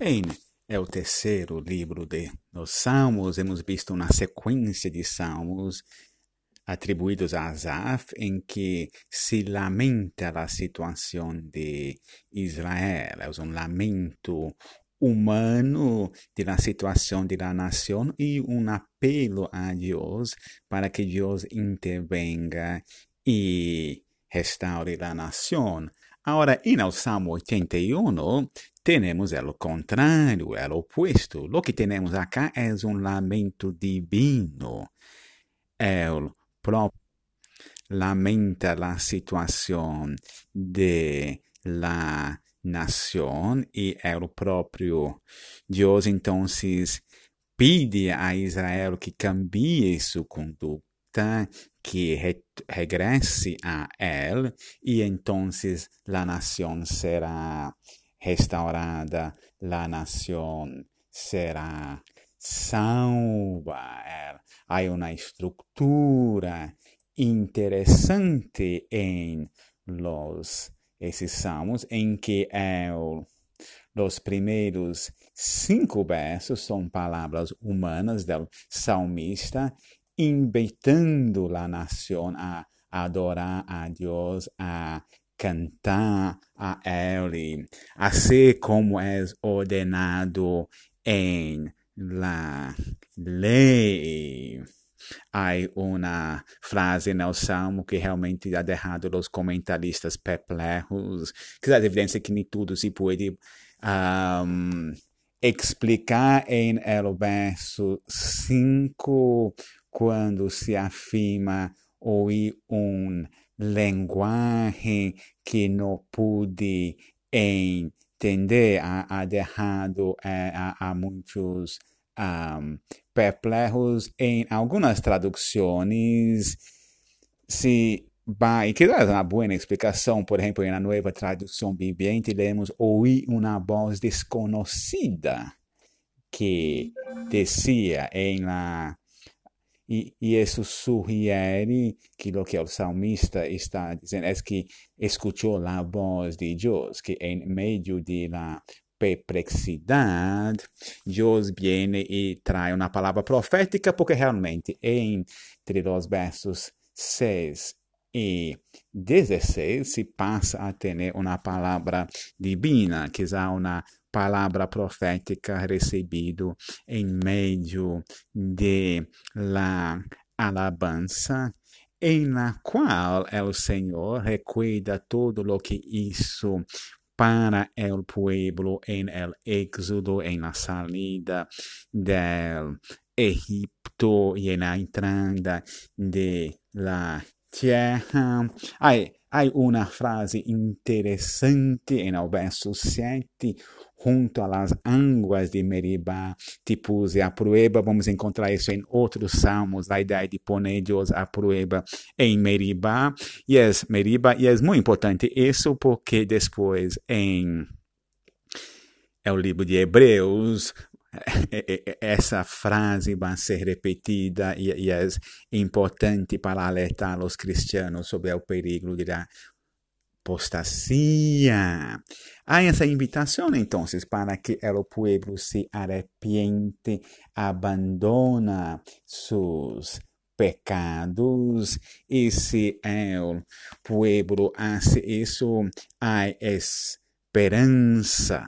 Bem, é o terceiro livro de Salmos. Hemos visto uma sequência de salmos atribuídos a Asaf, em que se lamenta a situação de Israel. É um lamento humano da situação da nação e um apelo a Deus para que Deus intervenga e restaure a nação. Agora, no Salmo 81, temos o contrário, o opuesto. O que temos acá é um lamento divino. El próprio lamenta a situação de la nação e o próprio Deus então pede a Israel que cambie sua conduta, que re regresse a ele e então a nação será restaurada, a nação será salva. Há uma estrutura interessante em los esses salmos em que el, os primeiros cinco versos são palavras humanas do salmista invitando a nação a adorar a Deus, a cantar a Ele, assim como é ordenado em la lei. Há uma frase no Salmo que realmente ha deixado os comentaristas perplexos, que dá evidência que nem tudo se pode um, explicar em el verso 5, quando se afirma ouvir um linguagem que não pude entender, há, há deixado é, há, há muitos um, perplexos em algumas traduções. Se vai, que é uma boa explicação, por exemplo, na nova tradução viviente, lemos ouvir uma voz desconhecida que descia em la e, isso sugere que o salmista está dizendo é que escutou a voz de Deus, que em meio de la perplexidade, Deus vem e traz uma palavra profética, porque realmente entre os versos 6 e 16 se passa a ter uma palavra divina, que é uma palavra profética recebido em meio de la alabança em la qual o Senhor recuida todo o que isso para el pueblo en el éxodo, en la salida del Egipto y en la entrada de la tierra. Hay, hay una frase interesante en el verso 7 junto a las aguas de Meribá, te puse a prueba. Vamos encontrar isso em outros salmos, a ideia de poner Deus a prueba em Meribá. É Meribá, e é muito importante isso porque depois em é o livro de Hebreus, essa frase vai ser repetida e, e, é importante para alertar os cristianos sobre o perigo da apostasia. Há essa invitação, então, para que o povo se arrepiente, abandona seus pecados, e se o povo hace isso, há esperança